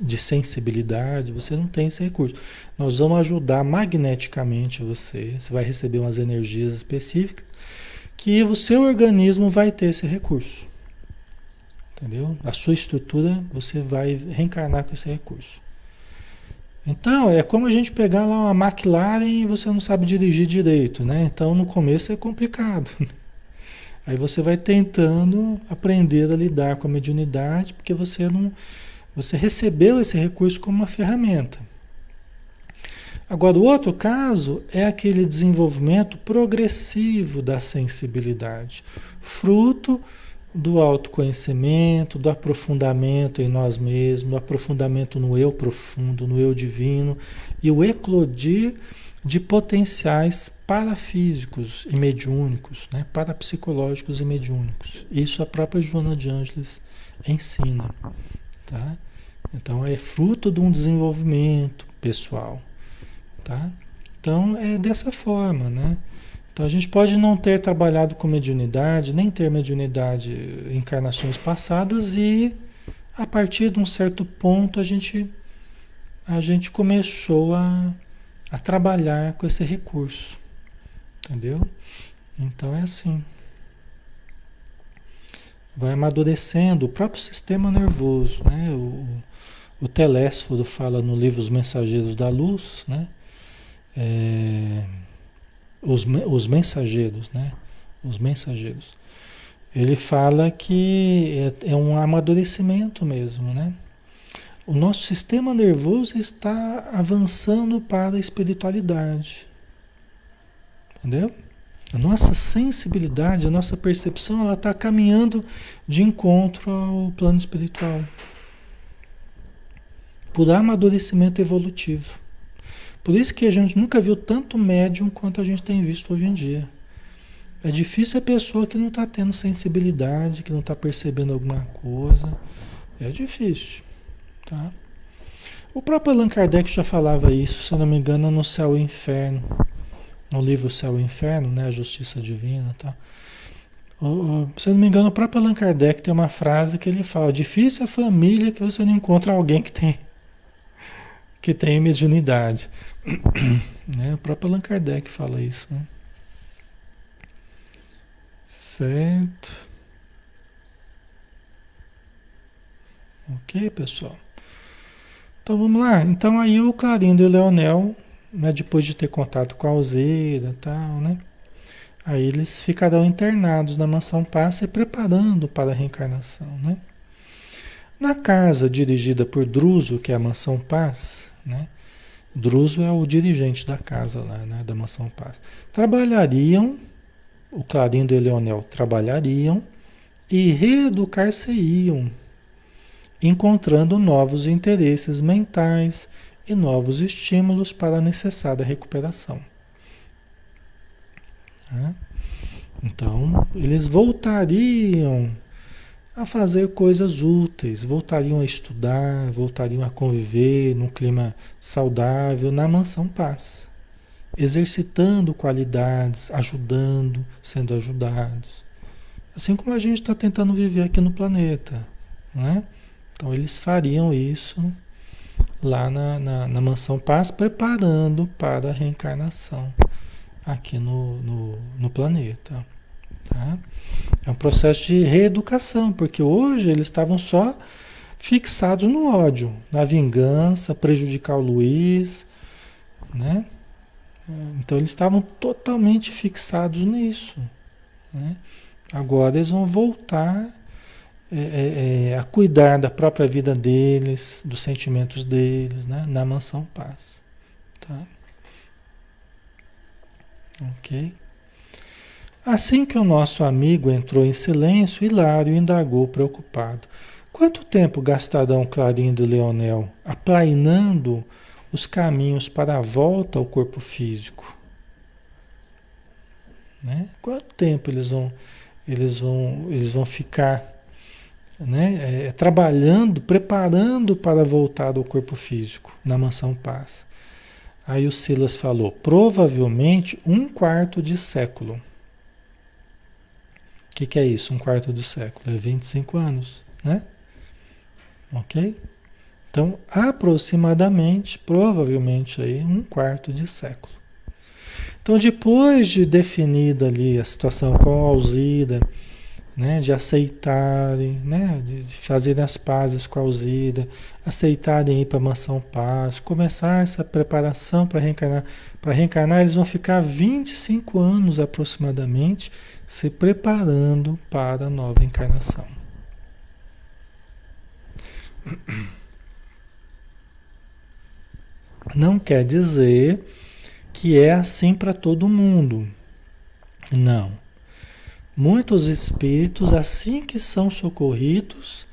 de sensibilidade, você não tem esse recurso. Nós vamos ajudar magneticamente você, você vai receber umas energias específicas que o seu organismo vai ter esse recurso. Entendeu? A sua estrutura, você vai reencarnar com esse recurso. Então, é como a gente pegar lá uma McLaren e você não sabe dirigir direito, né? Então, no começo é complicado. Aí você vai tentando aprender a lidar com a mediunidade, porque você não você recebeu esse recurso como uma ferramenta. Agora, o outro caso é aquele desenvolvimento progressivo da sensibilidade, fruto do autoconhecimento, do aprofundamento em nós mesmos, do aprofundamento no eu profundo, no eu divino e o eclodir de potenciais parafísicos e mediúnicos, né? parapsicológicos e mediúnicos. Isso a própria Joana de Ângeles ensina. Tá? Então é fruto de um desenvolvimento pessoal. Tá? Então é dessa forma, né? Então a gente pode não ter trabalhado com mediunidade, nem ter mediunidade em encarnações passadas e a partir de um certo ponto a gente a gente começou a, a trabalhar com esse recurso. Entendeu? Então é assim. Vai amadurecendo o próprio sistema nervoso, né? O, o Telésforo fala no livro Os Mensageiros da Luz, né? É, os, os mensageiros, né? Os mensageiros. Ele fala que é, é um amadurecimento mesmo, né? O nosso sistema nervoso está avançando para a espiritualidade. Entendeu? A nossa sensibilidade, a nossa percepção, ela está caminhando de encontro ao plano espiritual. Por amadurecimento evolutivo. Por isso que a gente nunca viu tanto médium quanto a gente tem visto hoje em dia. É difícil a pessoa que não está tendo sensibilidade, que não está percebendo alguma coisa. É difícil. Tá? O próprio Allan Kardec já falava isso, se eu não me engano, no Céu e Inferno. No livro Céu e Inferno, né? A Justiça Divina. Tá? se eu não me engano, o próprio Allan Kardec tem uma frase que ele fala: difícil a família que você não encontra alguém que tem que tem mediunidade. né? O próprio Allan Kardec fala isso. Né? Certo. Ok, pessoal. Então vamos lá. Então aí o Clarindo e o Leonel, né, depois de ter contato com a Alzeira e tal, né? Aí eles ficarão internados na mansão Passa e preparando para a reencarnação, né? Na casa dirigida por Druso, que é a mansão Paz, né? Druso é o dirigente da casa lá, né, da Mansão Paz. Trabalhariam, o Clarindo e o Leonel trabalhariam e reeducar-se-iam, encontrando novos interesses mentais e novos estímulos para a necessária recuperação. Né? Então, eles voltariam a fazer coisas úteis, voltariam a estudar, voltariam a conviver num clima saudável na mansão paz, exercitando qualidades, ajudando, sendo ajudados. Assim como a gente está tentando viver aqui no planeta. Né? Então eles fariam isso lá na, na, na mansão paz, preparando para a reencarnação aqui no, no, no planeta. Tá? É um processo de reeducação, porque hoje eles estavam só fixados no ódio, na vingança, prejudicar o Luiz, né? Então eles estavam totalmente fixados nisso. Né? Agora eles vão voltar é, é, é, a cuidar da própria vida deles, dos sentimentos deles, né? na mansão paz. Tá? Ok? Assim que o nosso amigo entrou em silêncio, Hilário indagou preocupado. Quanto tempo gastarão Clarindo e Leonel aplainando os caminhos para a volta ao corpo físico? Né? Quanto tempo eles vão, eles vão, eles vão ficar né, é, trabalhando, preparando para voltar ao corpo físico na mansão paz? Aí o Silas falou: provavelmente um quarto de século. O que, que é isso? Um quarto de século? É 25 anos, né? Ok? Então, aproximadamente, provavelmente aí, um quarto de século. Então, depois de definida ali a situação com a Alzida, né, de aceitarem, né, de fazerem as pazes com a Alzida, aceitarem ir para a Mansão Paz, começar essa preparação para reencarnar. Para reencarnar, eles vão ficar 25 anos aproximadamente se preparando para a nova encarnação. Não quer dizer que é assim para todo mundo. Não. Muitos espíritos, assim que são socorridos,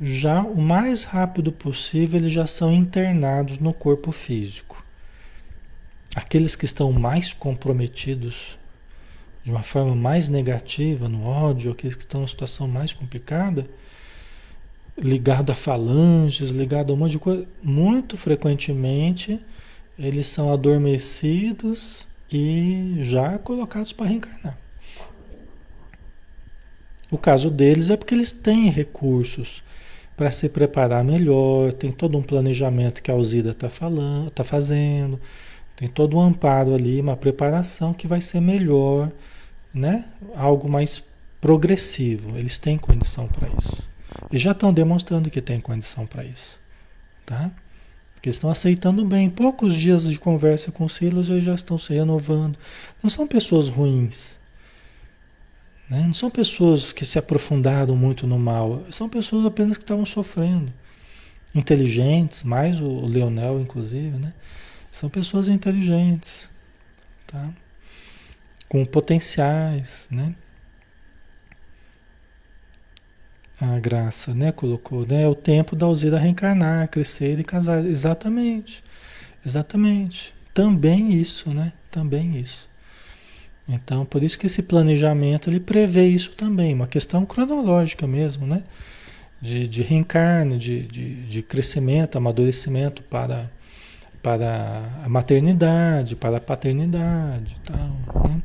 já o mais rápido possível eles já são internados no corpo físico. Aqueles que estão mais comprometidos de uma forma mais negativa, no ódio, aqueles que estão em situação mais complicada, ligado a falanges, ligado a um monte de coisa, muito frequentemente eles são adormecidos e já colocados para reencarnar. O caso deles é porque eles têm recursos para se preparar melhor, tem todo um planejamento que a Alzida está falando, está fazendo, tem todo um amparo ali, uma preparação que vai ser melhor, né? Algo mais progressivo. Eles têm condição para isso. E já estão demonstrando que tem condição para isso. Tá? Porque estão aceitando bem. Poucos dias de conversa com Silas e já estão se renovando. Não são pessoas ruins. Né? Não são pessoas que se aprofundaram muito no mal. São pessoas apenas que estavam sofrendo. Inteligentes, mais o Leonel, inclusive. Né? São pessoas inteligentes. Tá? Com potenciais. Né? a graça, né? Colocou, né? É o tempo da Alzira reencarnar, crescer e casar. Exatamente. Exatamente. Também isso, né? Também isso. Então, por isso que esse planejamento ele prevê isso também, uma questão cronológica mesmo, né? De, de reencarne, de, de, de crescimento, amadurecimento para, para a maternidade, para a paternidade tal, né?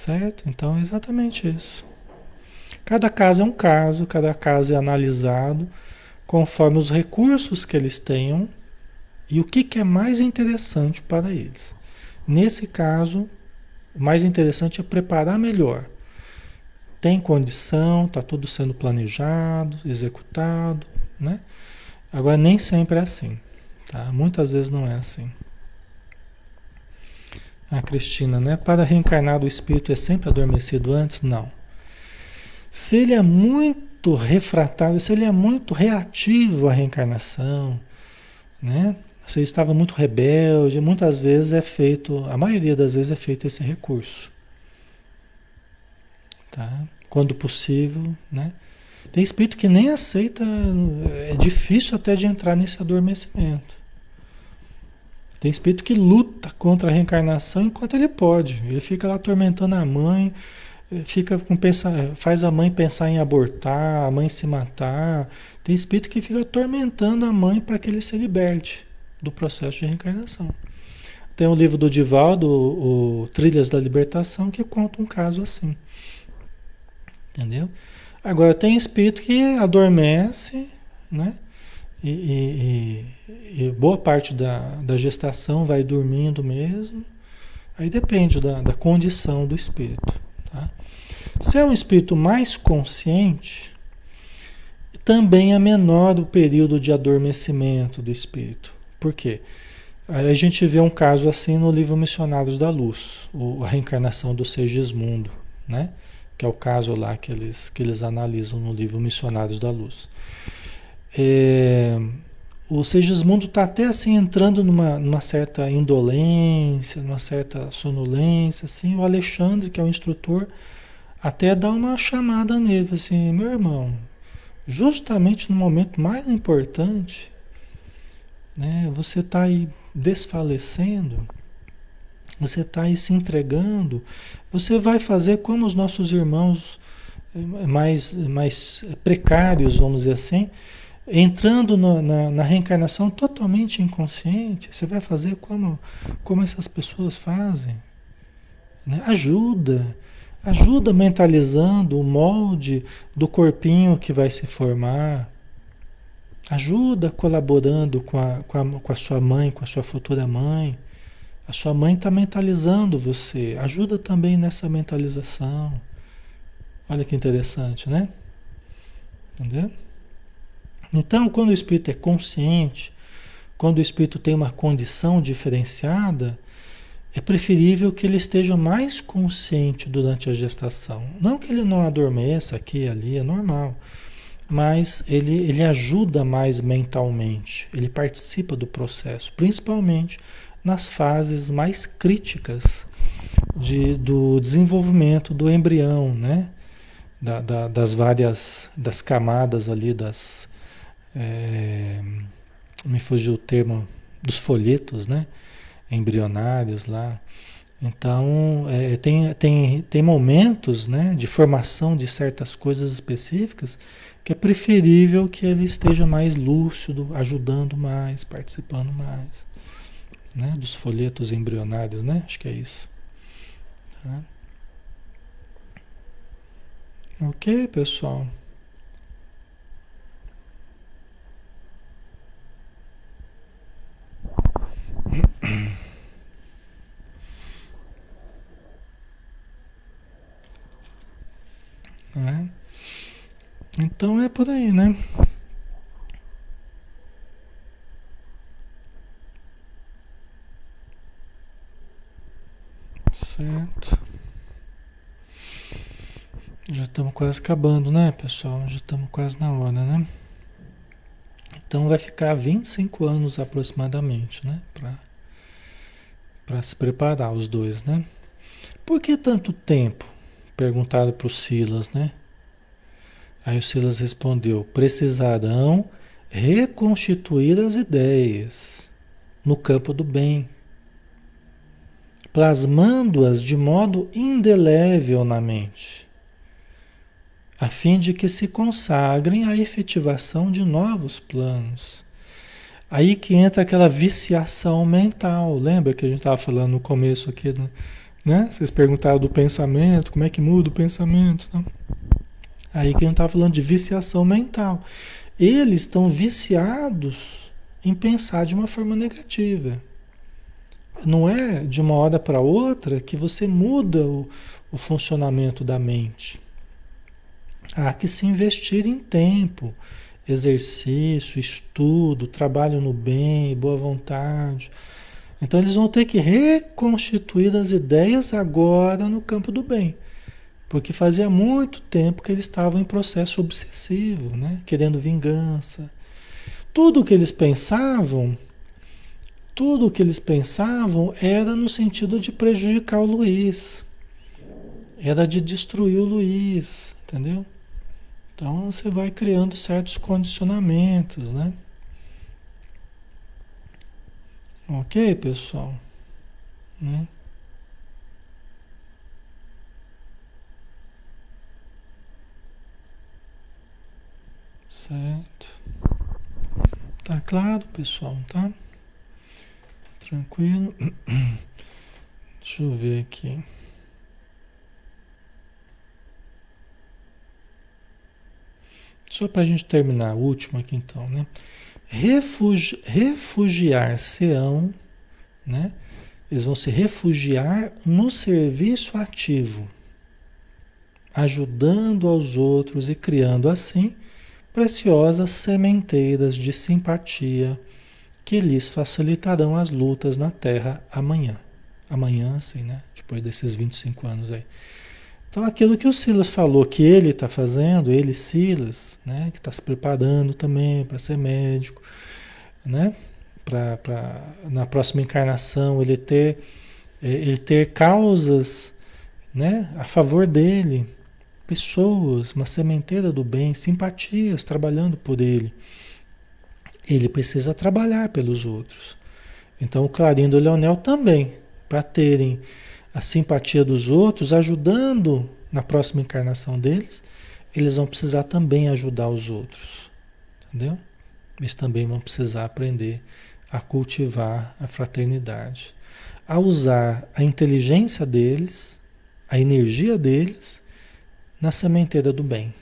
Certo? Então, é exatamente isso. Cada caso é um caso, cada caso é analisado conforme os recursos que eles tenham e o que, que é mais interessante para eles. Nesse caso, o mais interessante é preparar melhor. Tem condição, está tudo sendo planejado, executado, né? Agora nem sempre é assim, tá? Muitas vezes não é assim. A Cristina, né? Para reencarnar o espírito é sempre adormecido antes? Não. Se ele é muito refratário, se ele é muito reativo à reencarnação, né? Se estava muito rebelde, muitas vezes é feito, a maioria das vezes é feito esse recurso. Tá? Quando possível, né? Tem espírito que nem aceita, é difícil até de entrar nesse adormecimento. Tem espírito que luta contra a reencarnação enquanto ele pode. Ele fica lá atormentando a mãe, fica com faz a mãe pensar em abortar, a mãe se matar. Tem espírito que fica atormentando a mãe para que ele se liberte do processo de reencarnação. Tem o um livro do Divaldo, o Trilhas da Libertação, que conta um caso assim. Entendeu? Agora tem espírito que adormece, né? E, e, e, boa parte da, da gestação vai dormindo mesmo Aí depende da, da condição do espírito. Tá? Se é um espírito mais consciente, também é menor o período de adormecimento do espírito. Por quê? Aí a gente vê um caso assim no livro Missionários da Luz, a reencarnação do Segismundo, né? que é o caso lá que eles, que eles analisam no livro Missionários da Luz. É, o Segismundo está até assim entrando numa, numa, certa indolência, numa certa sonolência, assim, o Alexandre, que é o instrutor, até dá uma chamada nele, assim, meu irmão, justamente no momento mais importante, né, você está aí desfalecendo, você está aí se entregando, você vai fazer como os nossos irmãos eh, mais, mais precários, vamos dizer assim, entrando no, na, na, reencarnação totalmente inconsciente, você vai fazer como, como essas pessoas fazem. Né? Ajuda, ajuda mentalizando o molde do corpinho que vai se formar. Ajuda colaborando com a, com, a, com a sua mãe, com a sua futura mãe. A sua mãe está mentalizando você. Ajuda também nessa mentalização. Olha que interessante, né? Entendeu? Então, quando o espírito é consciente, quando o espírito tem uma condição diferenciada, é preferível que ele esteja mais consciente durante a gestação. Não que ele não adormeça aqui e ali, é normal mas ele, ele ajuda mais mentalmente, ele participa do processo, principalmente nas fases mais críticas de, do desenvolvimento do embrião, né? Da, da, das várias das camadas ali das é, me fugiu o termo dos folhetos, né? Embrionários lá. Então, é, tem, tem, tem momentos né, de formação de certas coisas específicas que é preferível que ele esteja mais lúcido, ajudando mais, participando mais. Né, dos folhetos embrionários, né? Acho que é isso. Tá? Ok, pessoal? Né? Então é por aí, né? Certo. Já estamos quase acabando, né, pessoal? Já estamos quase na hora, né? Então vai ficar 25 anos aproximadamente, né? Para se preparar os dois, né? Por que tanto tempo? Perguntaram para o Silas, né? Aí o Silas respondeu: precisarão reconstituir as ideias no campo do bem, plasmando-as de modo indelével na mente, a fim de que se consagrem à efetivação de novos planos. Aí que entra aquela viciação mental. Lembra que a gente estava falando no começo aqui, né? Vocês perguntaram do pensamento, como é que muda o pensamento, né? Aí que a gente está falando de viciação mental. Eles estão viciados em pensar de uma forma negativa. Não é de uma hora para outra que você muda o, o funcionamento da mente. Há que se investir em tempo, exercício, estudo, trabalho no bem, boa vontade. Então eles vão ter que reconstituir as ideias agora no campo do bem. Porque fazia muito tempo que eles estavam em processo obsessivo, né? querendo vingança. Tudo o que eles pensavam, tudo o que eles pensavam era no sentido de prejudicar o Luiz. Era de destruir o Luiz, entendeu? Então você vai criando certos condicionamentos, né? Ok, pessoal? Né? Certo. Tá claro, pessoal, tá? Tranquilo. Deixa eu ver aqui. Só para a gente terminar, o último aqui então, né? Refugi Refugiar-se-ão, né? Eles vão se refugiar no serviço ativo, ajudando aos outros e criando assim preciosas sementeiras de simpatia que lhes facilitarão as lutas na Terra amanhã. Amanhã, sim, né? Depois desses 25 anos aí. Então, aquilo que o Silas falou que ele está fazendo, ele, Silas, né, que está se preparando também para ser médico, né, para na próxima encarnação ele ter, é, ele ter causas né, a favor dele, pessoas, uma sementeira do bem, simpatias trabalhando por ele. Ele precisa trabalhar pelos outros. Então, o Clarindo e o Leonel também, para terem a simpatia dos outros, ajudando na próxima encarnação deles, eles vão precisar também ajudar os outros. Entendeu? Eles também vão precisar aprender a cultivar a fraternidade, a usar a inteligência deles, a energia deles na sementeira do bem,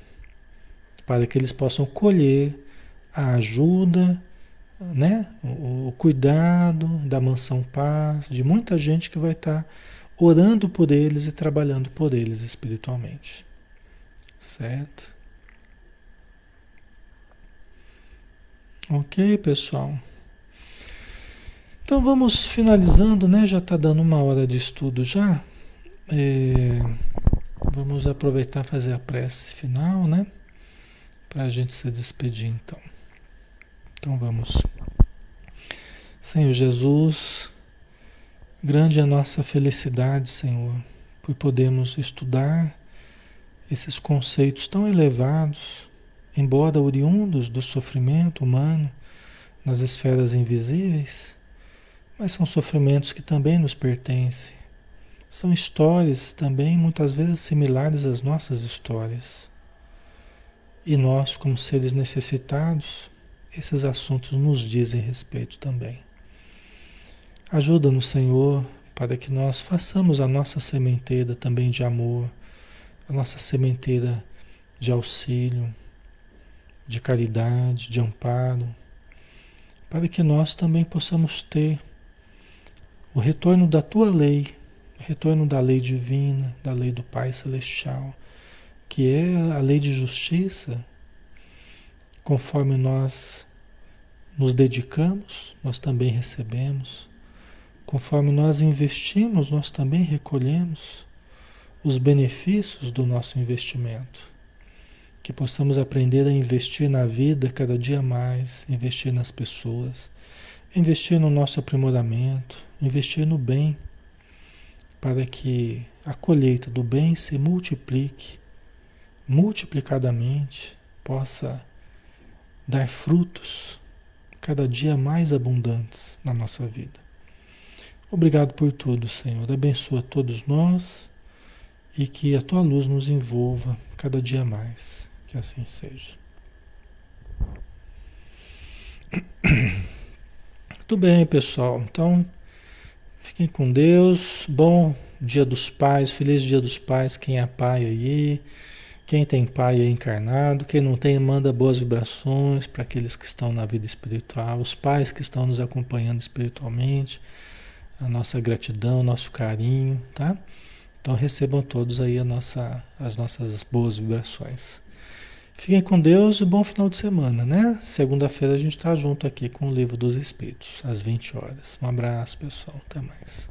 para que eles possam colher a ajuda, né? o, o cuidado da mansão paz, de muita gente que vai estar tá orando por eles e trabalhando por eles espiritualmente. Certo? Ok, pessoal. Então vamos finalizando, né? Já está dando uma hora de estudo já. É, vamos aproveitar fazer a prece final, né? Para a gente se despedir, então. Então vamos. Senhor Jesus, Grande é a nossa felicidade, Senhor, por podermos estudar esses conceitos tão elevados, embora oriundos do sofrimento humano nas esferas invisíveis, mas são sofrimentos que também nos pertencem. São histórias também muitas vezes similares às nossas histórias. E nós, como seres necessitados, esses assuntos nos dizem respeito também. Ajuda-nos, Senhor, para que nós façamos a nossa sementeira também de amor, a nossa sementeira de auxílio, de caridade, de amparo, para que nós também possamos ter o retorno da tua lei, o retorno da lei divina, da lei do Pai Celestial, que é a lei de justiça, conforme nós nos dedicamos, nós também recebemos. Conforme nós investimos, nós também recolhemos os benefícios do nosso investimento. Que possamos aprender a investir na vida cada dia mais, investir nas pessoas, investir no nosso aprimoramento, investir no bem, para que a colheita do bem se multiplique, multiplicadamente, possa dar frutos cada dia mais abundantes na nossa vida. Obrigado por tudo, Senhor. Abençoa todos nós e que a tua luz nos envolva cada dia mais. Que assim seja. Muito bem, pessoal. Então, fiquem com Deus. Bom Dia dos Pais, feliz Dia dos Pais. Quem é pai aí, quem tem pai encarnado, quem não tem, manda boas vibrações para aqueles que estão na vida espiritual, os pais que estão nos acompanhando espiritualmente a nossa gratidão, nosso carinho, tá? Então recebam todos aí nossa, as nossas boas vibrações. Fiquem com Deus e bom final de semana, né? Segunda-feira a gente está junto aqui com o Livro dos Espíritos, às 20 horas. Um abraço, pessoal. Até mais.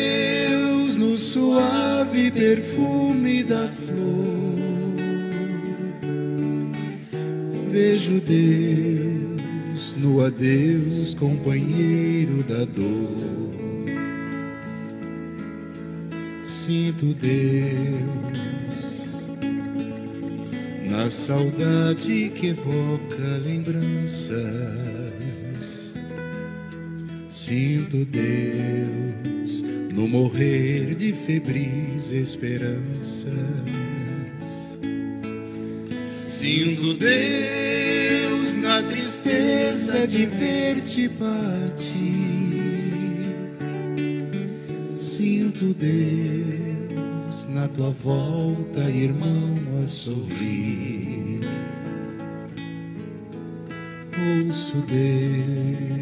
suave perfume da flor. Vejo Deus no adeus, companheiro da dor. Sinto Deus na saudade que evoca lembranças. Sinto Deus no morrer febris esperanças. Sinto Deus na tristeza de ver-te partir. Sinto Deus na tua volta, irmão, a sorrir. Ouço Deus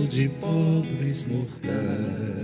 de pobres mortais.